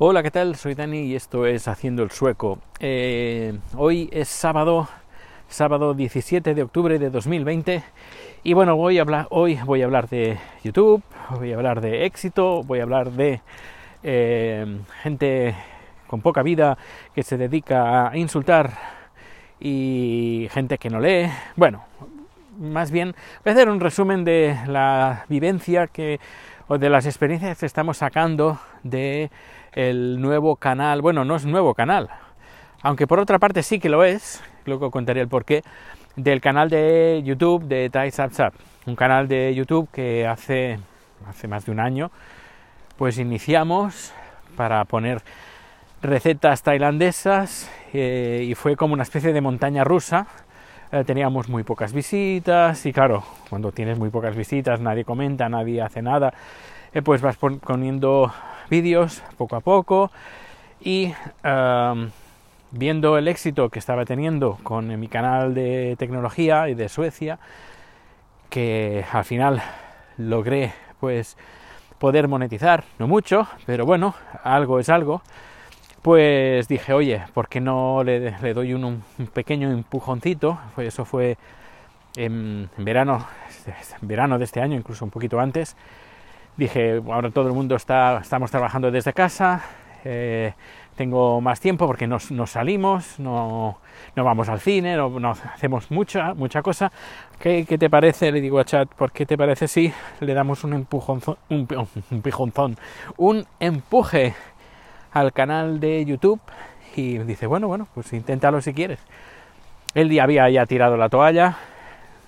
Hola, ¿qué tal? Soy Dani y esto es Haciendo el Sueco. Eh, hoy es sábado, sábado 17 de octubre de 2020 y bueno, voy a hablar, hoy voy a hablar de YouTube, voy a hablar de éxito, voy a hablar de eh, gente con poca vida que se dedica a insultar y gente que no lee. Bueno, más bien voy a hacer un resumen de la vivencia que o de las experiencias que estamos sacando de el nuevo canal, bueno, no es nuevo canal, aunque por otra parte sí que lo es, luego contaré el porqué, del canal de YouTube de Thai Sap un canal de YouTube que hace, hace más de un año, pues iniciamos para poner recetas tailandesas eh, y fue como una especie de montaña rusa. Eh, teníamos muy pocas visitas y claro, cuando tienes muy pocas visitas, nadie comenta, nadie hace nada, eh, pues vas poniendo vídeos poco a poco y viendo el éxito que estaba teniendo con mi canal de tecnología y de Suecia, que al final logré pues poder monetizar, no mucho, pero bueno, algo es algo, pues dije, oye, ¿por qué no le, doy un, pequeño empujoncito? Pues eso fue en, verano, en verano de este año, incluso un poquito antes, dije, ahora todo el mundo está, estamos trabajando desde casa, eh, tengo más tiempo porque nos, salimos, no, no, vamos al cine, no, hacemos mucha, mucha cosa. ¿Qué, ¿Qué, te parece? Le digo a Chat, ¿por qué te parece si le damos un empujón, un, un un empuje al canal de YouTube? Y dice, bueno, bueno, pues inténtalo si quieres. Él había ya tirado la toalla,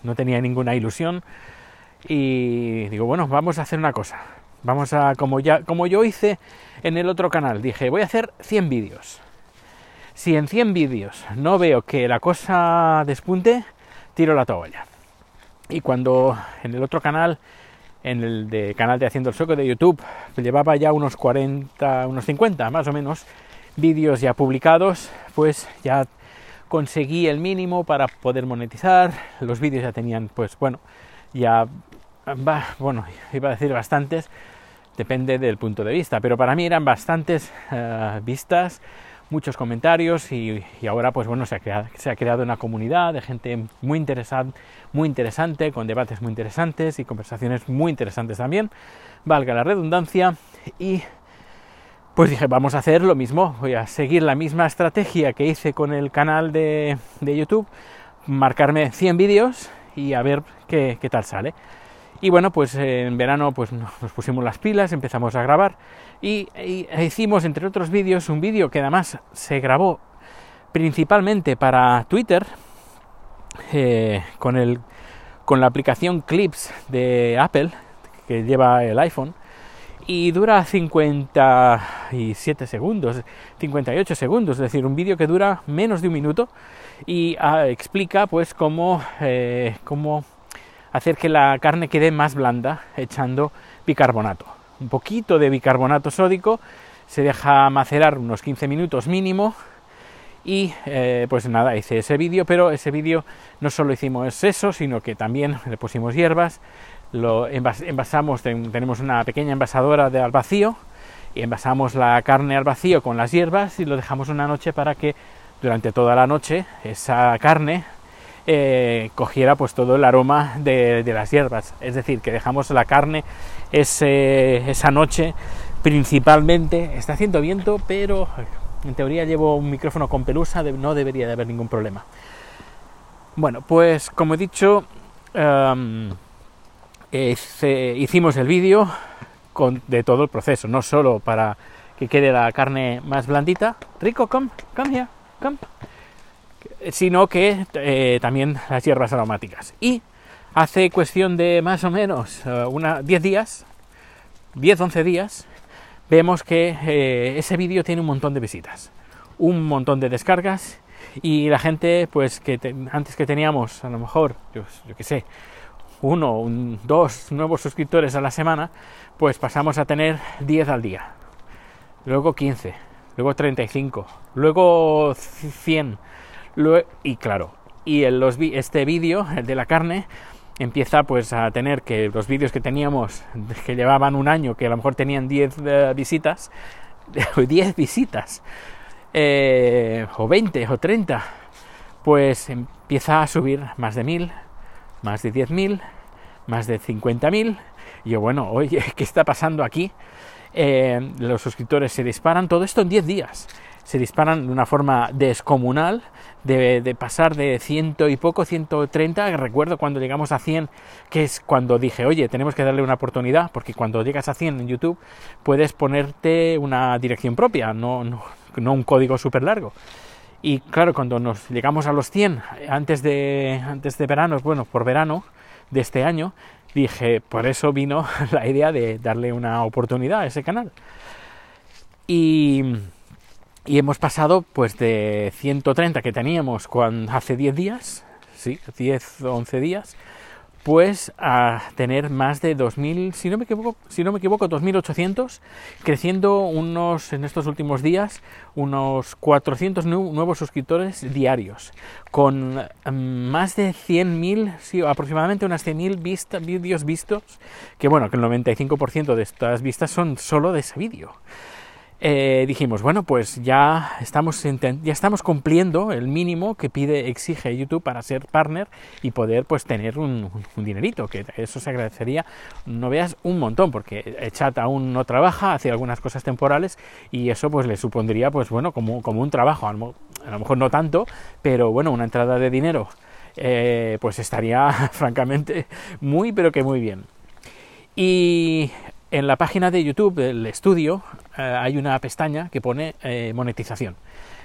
no tenía ninguna ilusión y digo, bueno, vamos a hacer una cosa. Vamos a, como, ya, como yo hice en el otro canal, dije, voy a hacer 100 vídeos. Si en 100 vídeos no veo que la cosa despunte, tiro la toalla. Y cuando en el otro canal, en el de canal de Haciendo el Soco de YouTube, llevaba ya unos 40, unos 50 más o menos vídeos ya publicados, pues ya conseguí el mínimo para poder monetizar. Los vídeos ya tenían, pues bueno, ya bueno, iba a decir bastantes, depende del punto de vista, pero para mí eran bastantes eh, vistas, muchos comentarios y, ahora pues bueno, se ha, creado, una comunidad de gente muy, interesante, muy interesante, con debates muy interesantes y conversaciones muy interesantes también, valga la redundancia, y pues dije, vamos a hacer lo mismo, voy a seguir la misma estrategia que hice con el canal de, YouTube, marcarme 100 vídeos y a ver qué tal sale. Y bueno, pues eh, en verano pues nos pusimos las pilas, empezamos a grabar. Y, hicimos entre otros vídeos un vídeo que además se grabó principalmente para Twitter eh, con, el, con la aplicación Clips de Apple que lleva el iPhone y dura 57 segundos, 58 segundos, es decir, un vídeo que dura menos de un minuto y ah, explica pues cómo, eh, cómo hacer que la carne quede más blanda echando bicarbonato. Un poquito de bicarbonato sódico, se deja macerar unos 15 minutos mínimo y eh, pues nada, hice ese vídeo, pero ese vídeo no solo hicimos eso, sino que también le pusimos hierbas, lo envasamos, tenemos una pequeña envasadora de al vacío y envasamos la carne al vacío con las hierbas y lo dejamos una noche para que durante toda la noche esa carne eh, cogiera pues todo el aroma de, las hierbas. Es decir, que dejamos la carne esa noche principalmente. Está haciendo viento, pero en teoría llevo un micrófono con pelusa, no debería de haber ningún problema. Bueno, pues como he dicho, em, hicimos el vídeo de todo el proceso, no solo para que quede la carne más blandita. Rico, come, come here, come sino que eh, también las hierbas aromáticas. Y hace cuestión de más o menos eh, una 10 días, 10-11 días, vemos que eh, ese vídeo tiene un montón de visitas, un montón de descargas y la gente, pues que antes que teníamos a lo mejor, yo, yo qué sé, uno, dos nuevos suscriptores a la semana, pues pasamos a tener 10 al día, luego 15, luego 35, luego 100 y claro, y en los, este vídeo, el de la carne, empieza pues a tener que los vídeos que teníamos, que llevaban un año, que a lo mejor tenían 10 eh, visitas, 10 visitas, eh, o 20 o 30, pues empieza a subir más de 1000, más de 10.000, más de 50.000. Y yo, bueno, oye, ¿qué está pasando aquí? Eh, los suscriptores se disparan, todo esto en 10 días. Se disparan de una forma descomunal, de, pasar de ciento y poco, 130. Recuerdo cuando llegamos a 100, que es cuando dije, oye, tenemos que darle una oportunidad, porque cuando llegas a 100 en YouTube puedes ponerte una dirección propia, no, no, no un código súper largo. Y claro, cuando nos llegamos a los 100, antes de, antes de verano, bueno, por verano de este año, dije, por eso vino la idea de darle una oportunidad a ese canal. Y, y hemos pasado pues de 130 que teníamos cuando, hace 10 días, sí, 10 o 11 días, pues a tener más de 2.000, si no me equivoco, si no me equivoco 2.800, creciendo unos, en estos últimos días, unos 400 nuevos suscriptores diarios, con mm, más de 100.000, sí, aproximadamente unas 100.000 vídeos vistos, que bueno, que el 95% de estas vistas son solo de ese vídeo. Eh, dijimos, bueno, pues ya estamos, ya estamos cumpliendo el mínimo que pide, exige YouTube para ser partner y poder pues tener un, dinerito, que eso se agradecería, no veas un montón, porque chat aún no trabaja, hace algunas cosas temporales y eso pues le supondría pues bueno, como, como un trabajo, a lo, mejor no tanto, pero bueno, una entrada de dinero eh, pues estaría francamente muy pero que muy bien. Y en la página de YouTube del estudio hay una pestaña que pone eh, monetización.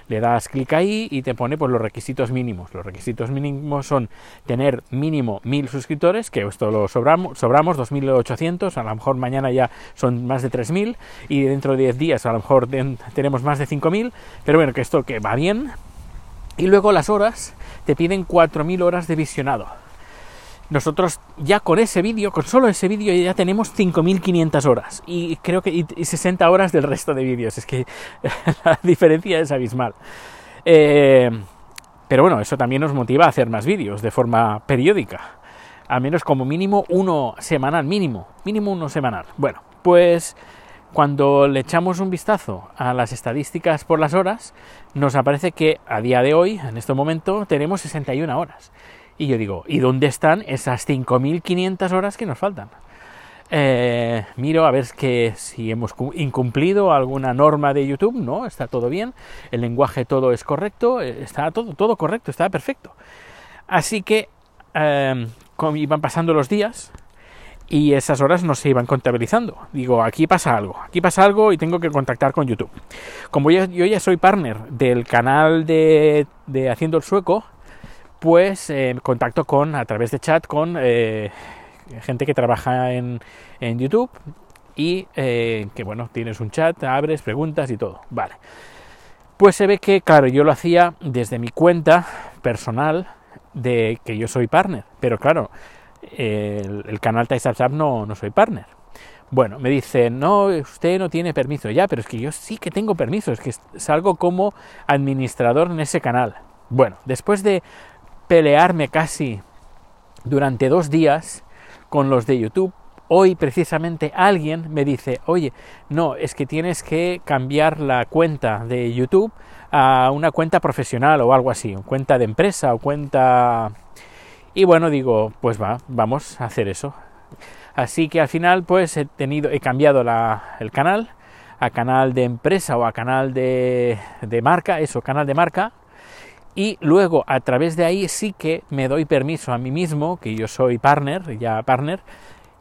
Le das clic ahí y te pone pues, los requisitos mínimos. Los requisitos mínimos son tener mínimo 1000 suscriptores, que esto lo sobramos, sobramos 2800, a lo mejor mañana ya son más de 3000 y dentro de 10 días a lo mejor tenemos más de 5000, pero bueno, que esto que va bien. Y luego las horas, te piden 4000 horas de visionado nosotros ya con ese vídeo, con solo ese vídeo ya tenemos 5.500 horas y creo que y, 60 horas del resto de vídeos. Es que la diferencia es abismal. Eh, pero bueno, eso también nos motiva a hacer más vídeos de forma periódica. Al menos como mínimo uno semanal, mínimo, mínimo uno semanal. Bueno, pues cuando le echamos un vistazo a las estadísticas por las horas, nos aparece que a día de hoy, en este momento, tenemos 61 horas. Y yo digo, ¿y dónde están esas 5.500 horas que nos faltan? Eh, miro a ver que si hemos incumplido alguna norma de YouTube, no, está todo bien, el lenguaje todo es correcto, eh, está todo, todo correcto, está perfecto. Así que eh, iban pasando los días y esas horas no se iban contabilizando. Digo, aquí pasa algo, aquí pasa algo y tengo que contactar con YouTube. Como yo, ya soy partner del canal de, de Haciendo el Sueco, pues eh, contacto con, a través de chat, con eh, gente que trabaja en, en YouTube y eh, que, bueno, tienes un chat, abres, preguntas y todo. Vale. Pues se ve que, claro, yo lo hacía desde mi cuenta personal de que yo soy partner, pero claro, el, canal TiesAppSap no, no soy partner. Bueno, me dice, no, usted no tiene permiso. Ya, pero es que yo sí que tengo permiso, es que salgo como administrador en ese canal. Bueno, después de pelearme casi durante dos días con los de YouTube. Hoy precisamente alguien me dice, oye, no, es que tienes que cambiar la cuenta de YouTube a una cuenta profesional o algo así, cuenta de empresa o cuenta... Y bueno, digo, pues va, vamos a hacer eso. Así que al final pues he tenido, he cambiado la, el canal a canal de empresa o a canal de, de marca, eso, canal de marca, y luego a través de ahí sí que me doy permiso a mí mismo, que yo soy partner, ya partner,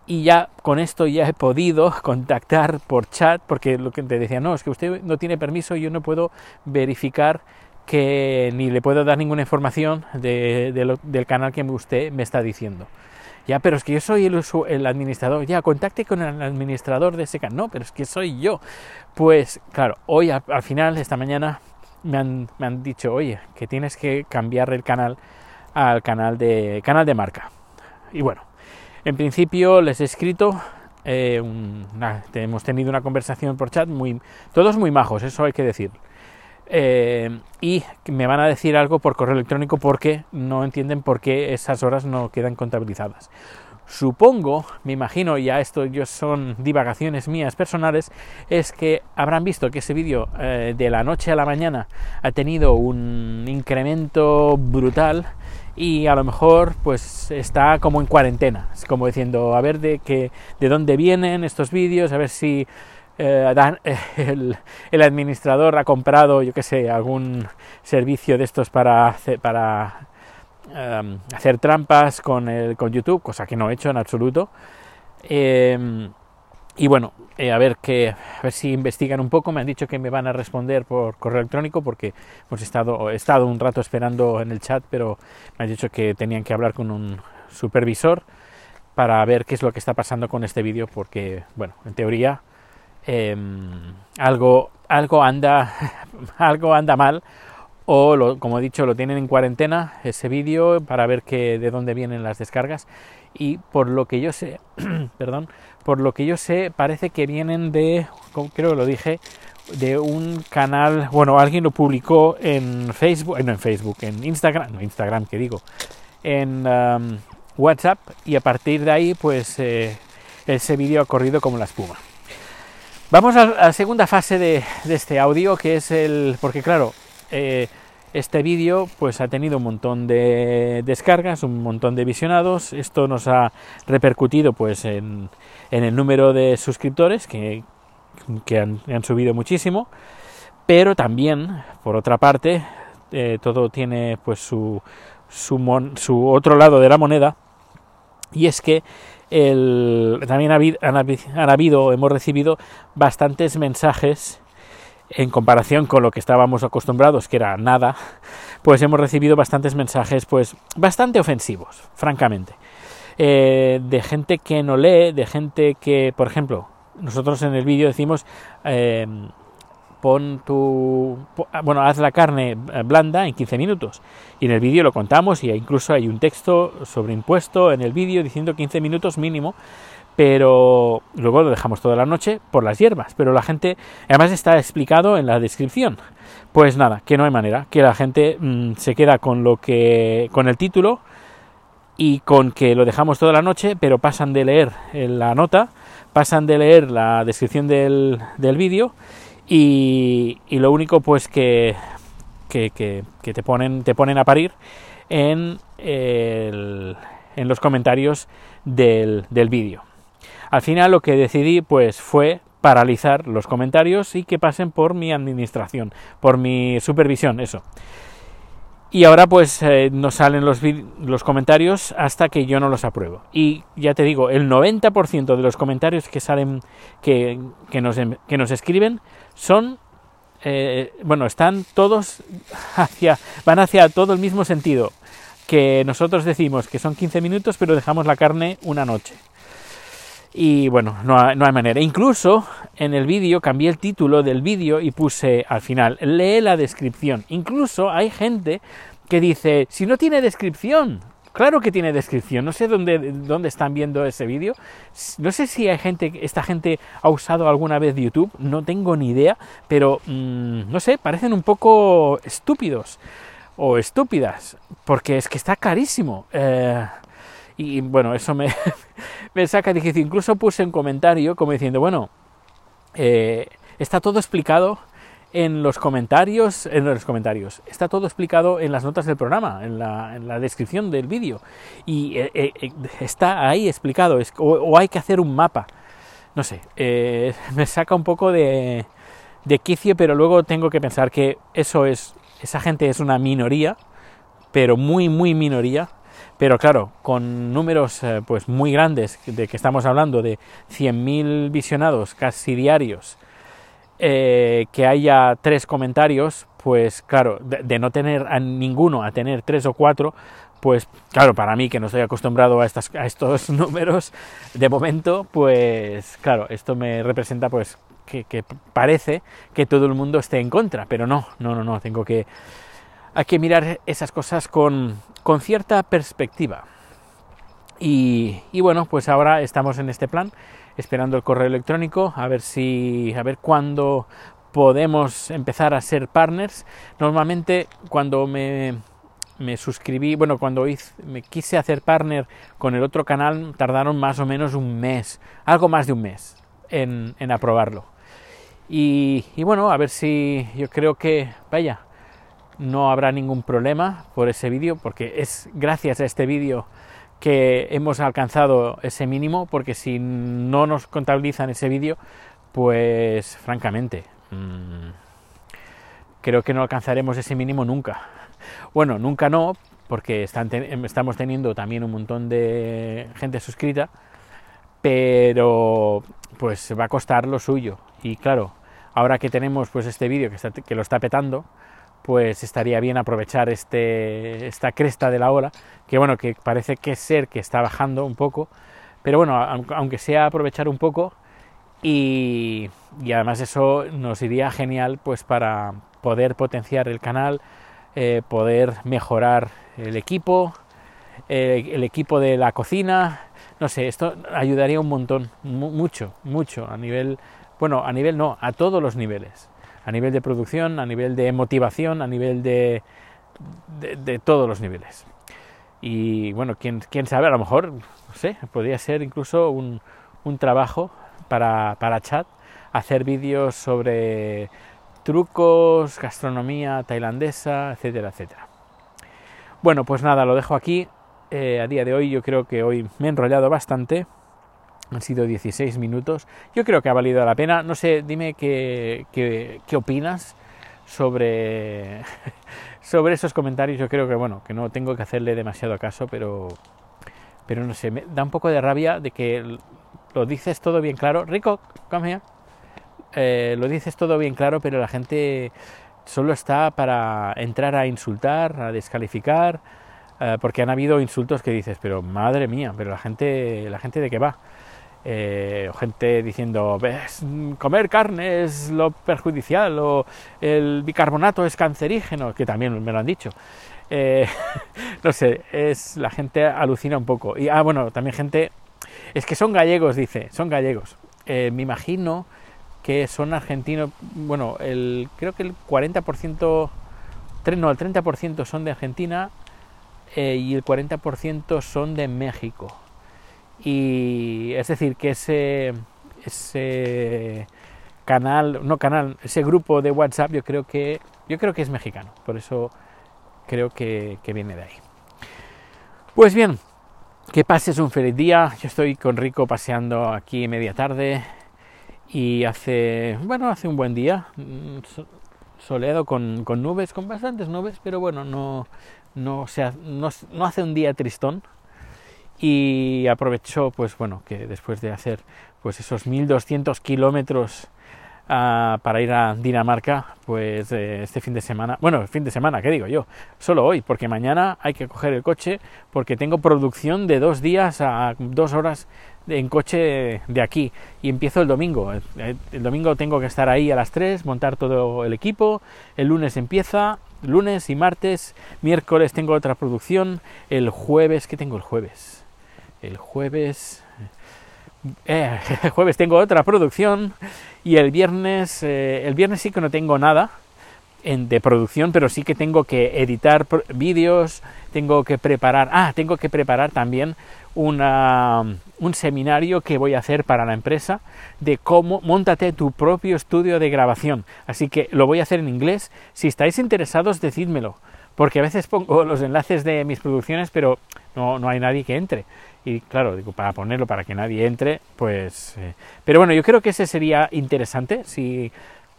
y ya con esto ya he podido contactar por chat, porque lo que te decía, no, es que usted no tiene permiso, yo no puedo verificar que ni le puedo dar ninguna información del canal que usted me está diciendo. Ya, pero es que yo soy el, el administrador. Ya, contacte con el administrador de ese canal. No, pero es que soy yo. Pues claro, hoy al final, esta mañana, me han, dicho, oye, que tienes que cambiar el canal al canal de, canal de marca. Y bueno, en principio les he escrito, eh, hemos tenido una conversación por chat, muy, todos muy majos, eso hay que decir. Eh, y me van a decir algo por correo electrónico porque no entienden por qué esas horas no quedan contabilizadas. Supongo, me imagino, ya esto yo son divagaciones mías personales, es que habrán visto que ese vídeo eh, de la noche a la mañana ha tenido un incremento brutal y a lo mejor pues está como en cuarentena, es como diciendo a ver de qué, de dónde vienen estos vídeos, a ver si eh, el, el, administrador ha comprado, yo qué sé, algún servicio de estos para, para Em, hacer trampas con, el, con YouTube, cosa que no he hecho en absoluto. Em, y bueno, eh, a ver que a ver si investigan un poco. Me han dicho que me van a responder por correo electrónico porque hemos estado, he estado un rato esperando en el chat, pero me han dicho que tenían que hablar con un supervisor para ver qué es lo que está pasando con este vídeo, porque bueno, en teoría em, algo, algo anda, algo anda mal o como he dicho lo tienen en cuarentena ese vídeo para ver que, de dónde vienen las descargas. Y por lo que yo sé perdón por lo que yo sé parece que vienen de creo que lo dije de un canal bueno alguien lo publicó en Facebook no en Facebook en Instagram no Instagram que digo en um, WhatsApp y a partir de ahí pues eh, ese vídeo ha corrido como la espuma. Vamos a la segunda fase de este audio que es el porque claro eh, este vídeo pues ha tenido un montón de descargas, un montón de visionados. Esto nos ha repercutido pues en, el número de suscriptores que, han, subido muchísimo. Pero también, por otra parte, eh, todo tiene pues su, su, otro lado de la moneda. Y es que también han habido, hemos recibido bastantes mensajes en comparación con lo que estábamos acostumbrados, que era nada, pues hemos recibido bastantes mensajes, pues bastante ofensivos, francamente. Eh, de gente que no lee, de gente que, por ejemplo, nosotros en el vídeo decimos, eh, pon tu, bueno, haz la carne blanda en 15 minutos. Y en el vídeo lo contamos y incluso hay un texto sobreimpuesto en el vídeo diciendo 15 minutos mínimo pero luego lo dejamos toda la noche por las hierbas, pero la gente, además está explicado en la descripción. Pues nada, que no hay manera, que la gente mm, se queda con lo que con el título y con que lo dejamos toda la noche, pero pasan de leer la nota, pasan de leer la descripción del, del vídeo y, y, lo único pues que, que, que, te ponen te ponen a parir en, el, en los comentarios del, del vídeo. Al final lo que decidí pues fue paralizar los comentarios y que pasen por mi administración, por mi supervisión, eso. Y ahora pues eh, no salen los, los, comentarios hasta que yo no los apruebo. Y ya te digo, el 90% de los comentarios que salen, que, que, nos, que nos, escriben, son, eh, bueno, están todos hacia, van hacia todo el mismo sentido. Que nosotros decimos que son 15 minutos, pero dejamos la carne una noche. Y bueno, no hay, manera. Incluso en el vídeo cambié el título del vídeo y puse al final, lee la descripción. Incluso hay gente que dice, si no tiene descripción, claro que tiene descripción. No sé dónde, dónde están viendo ese vídeo. No sé si hay gente, esta gente ha usado alguna vez YouTube, no tengo ni idea, pero mm, no sé, parecen un poco estúpidos o estúpidas, porque es que está clarísimo. Eh, y bueno, eso me, me saca difícil. Incluso puse un comentario como diciendo, bueno, eh, está todo explicado en los comentarios, en los comentarios, está todo explicado en las notas del programa, en la, descripción del vídeo, y eh, eh, está ahí explicado, o, hay que hacer un mapa, no sé, me saca un poco de, de quicio, pero luego tengo que pensar que eso es, esa gente es una minoría, pero muy, muy minoría, pero claro, con números eh, pues muy grandes, de que estamos hablando de 100.000 visionados casi diarios, eh, que haya tres comentarios, pues claro, de, no tener a ninguno a tener tres o cuatro, pues claro, para mí que no estoy acostumbrado a, estas, a estos números, de momento, pues claro, esto me representa pues que, que, parece que todo el mundo esté en contra, pero no, no, no, no, tengo que, hay que mirar esas cosas con, con cierta perspectiva. Y, bueno, pues ahora estamos en este plan, esperando el correo electrónico, a ver si, a ver cuándo podemos empezar a ser partners. Normalmente cuando me me suscribí, bueno, cuando hice, me quise hacer partner con el otro canal, tardaron más o menos un mes, algo más de un mes en, en aprobarlo. Y, y, bueno, a ver si yo creo que, vaya, no habrá ningún problema por ese vídeo, porque es gracias a este vídeo que hemos alcanzado ese mínimo, porque si no nos contabilizan ese vídeo, pues francamente, mmm, creo que no alcanzaremos ese mínimo nunca. Bueno, nunca no, porque están estamos teniendo también un montón de gente suscrita, pero pues va a costar lo suyo. Y claro, ahora que tenemos pues este vídeo que, que, lo está petando, pues estaría bien aprovechar este, esta cresta de la ola, que bueno, que parece que ser que está bajando un poco, pero bueno, aunque sea aprovechar un poco, y, y además eso nos iría genial pues para poder potenciar el canal, eh, poder mejorar el equipo, eh, el equipo de la cocina, no sé, esto ayudaría un montón, mucho, mucho, a nivel, bueno, a nivel no, a todos los niveles, a nivel de producción, a nivel de motivación, a nivel de, de, todos los niveles. Y bueno, quién, quién sabe, a lo mejor, no sé, podría ser incluso un, un trabajo para, para chat, hacer vídeos sobre trucos, gastronomía tailandesa, etcétera, etcétera. Bueno, pues nada, lo dejo aquí. Eh, a día de hoy yo creo que hoy me he enrollado bastante. Han sido 16 minutos. Yo creo que ha valido la pena. No sé, dime qué, qué, qué opinas sobre, sobre esos comentarios. Yo creo que, bueno, que no tengo que hacerle demasiado caso, pero, pero no sé, me da un poco de rabia de que lo dices todo bien claro. Rico, come eh, lo dices todo bien claro, pero la gente solo está para entrar a insultar, a descalificar, eh, porque han habido insultos que dices, pero madre mía, pero la gente, la gente de qué va. Eh, gente diciendo, ¿ves? comer carne es lo perjudicial, o el bicarbonato es cancerígeno, que también me lo han dicho. Eh, no sé, es la gente alucina un poco. Y ah, bueno, también gente, es que son gallegos, dice, son gallegos. me imagino que son argentinos, bueno, el, creo que el 40%, no, el 30% son de Argentina eh, y el 40% son de México. Y es decir, que ese, ese canal, no canal, ese grupo de WhatsApp yo creo que, yo creo que es mexicano, por eso creo que, que viene de ahí. Pues bien, que pases un feliz día. Yo estoy con Rico paseando aquí media tarde y hace, bueno, hace un buen día, mm, soleado con, con nubes, con bastantes nubes, pero bueno, no, no, sea, no, no hace un día tristón y aprovechó pues bueno que después de hacer pues esos 1200 kilómetros uh, para ir a Dinamarca pues eh, este fin de semana bueno fin de semana qué digo yo solo hoy porque mañana hay que coger el coche porque tengo producción de dos días a dos horas en coche de aquí y empiezo el domingo. El, domingo tengo que estar ahí a las 3, montar todo el equipo, el lunes empieza, lunes y martes, miércoles tengo otra producción, el jueves, ¿qué tengo el jueves? El jueves... Eh, jueves tengo otra producción y el viernes, eh, el viernes sí que no tengo nada en, de producción, pero sí que tengo que editar vídeos, tengo que preparar, ah, tengo que preparar también una, un seminario que voy a hacer para la empresa de cómo montate tu propio estudio de grabación. Así que lo voy a hacer en inglés. Si estáis interesados, decídmelo, porque a veces pongo los enlaces de mis producciones, pero no, no hay nadie que entre. Y claro, digo, para ponerlo para que nadie entre, pues... Eh, pero bueno, yo creo que ese sería interesante. Si,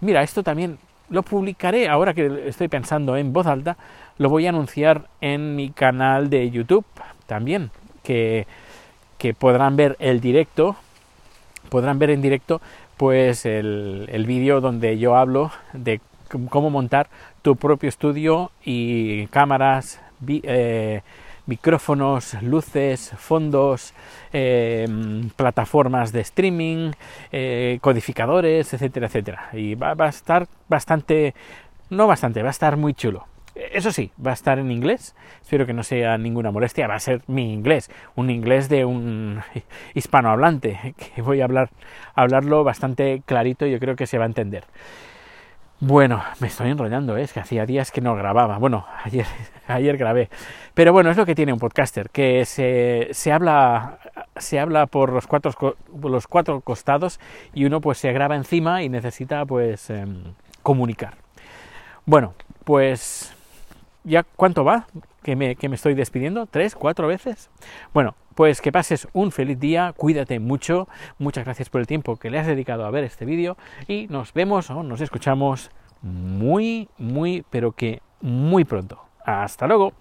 mira, esto también lo publicaré ahora que estoy pensando en voz alta, lo voy a anunciar en mi canal de YouTube también, que, que podrán ver el directo, podrán ver en directo pues el, el vídeo donde yo hablo de cómo montar tu propio estudio y cámaras, eh, micrófonos, luces, fondos, eh, plataformas de streaming, eh, codificadores, etcétera, etcétera. Y va, va, a estar bastante, no bastante, va a estar muy chulo. Eso sí, va a estar en inglés. Espero que no sea ninguna molestia. Va a ser mi inglés, un inglés de un hispanohablante, que voy a hablar, hablarlo bastante clarito y yo creo que se va a entender. Bueno, me estoy enrollando, ¿eh? es que hacía días que no grababa. Bueno, ayer, ayer grabé. Pero bueno, es lo que tiene un podcaster, que se, se habla se habla por los cuatro, los cuatro costados y uno pues se graba encima y necesita pues em, comunicar. Bueno, pues ya cuánto va que me, que me estoy despidiendo, tres, cuatro veces. Bueno, pues que pases un feliz día, cuídate mucho, muchas gracias por el tiempo que le has dedicado a ver este vídeo y nos vemos o nos escuchamos muy, muy, pero que muy pronto. Hasta luego.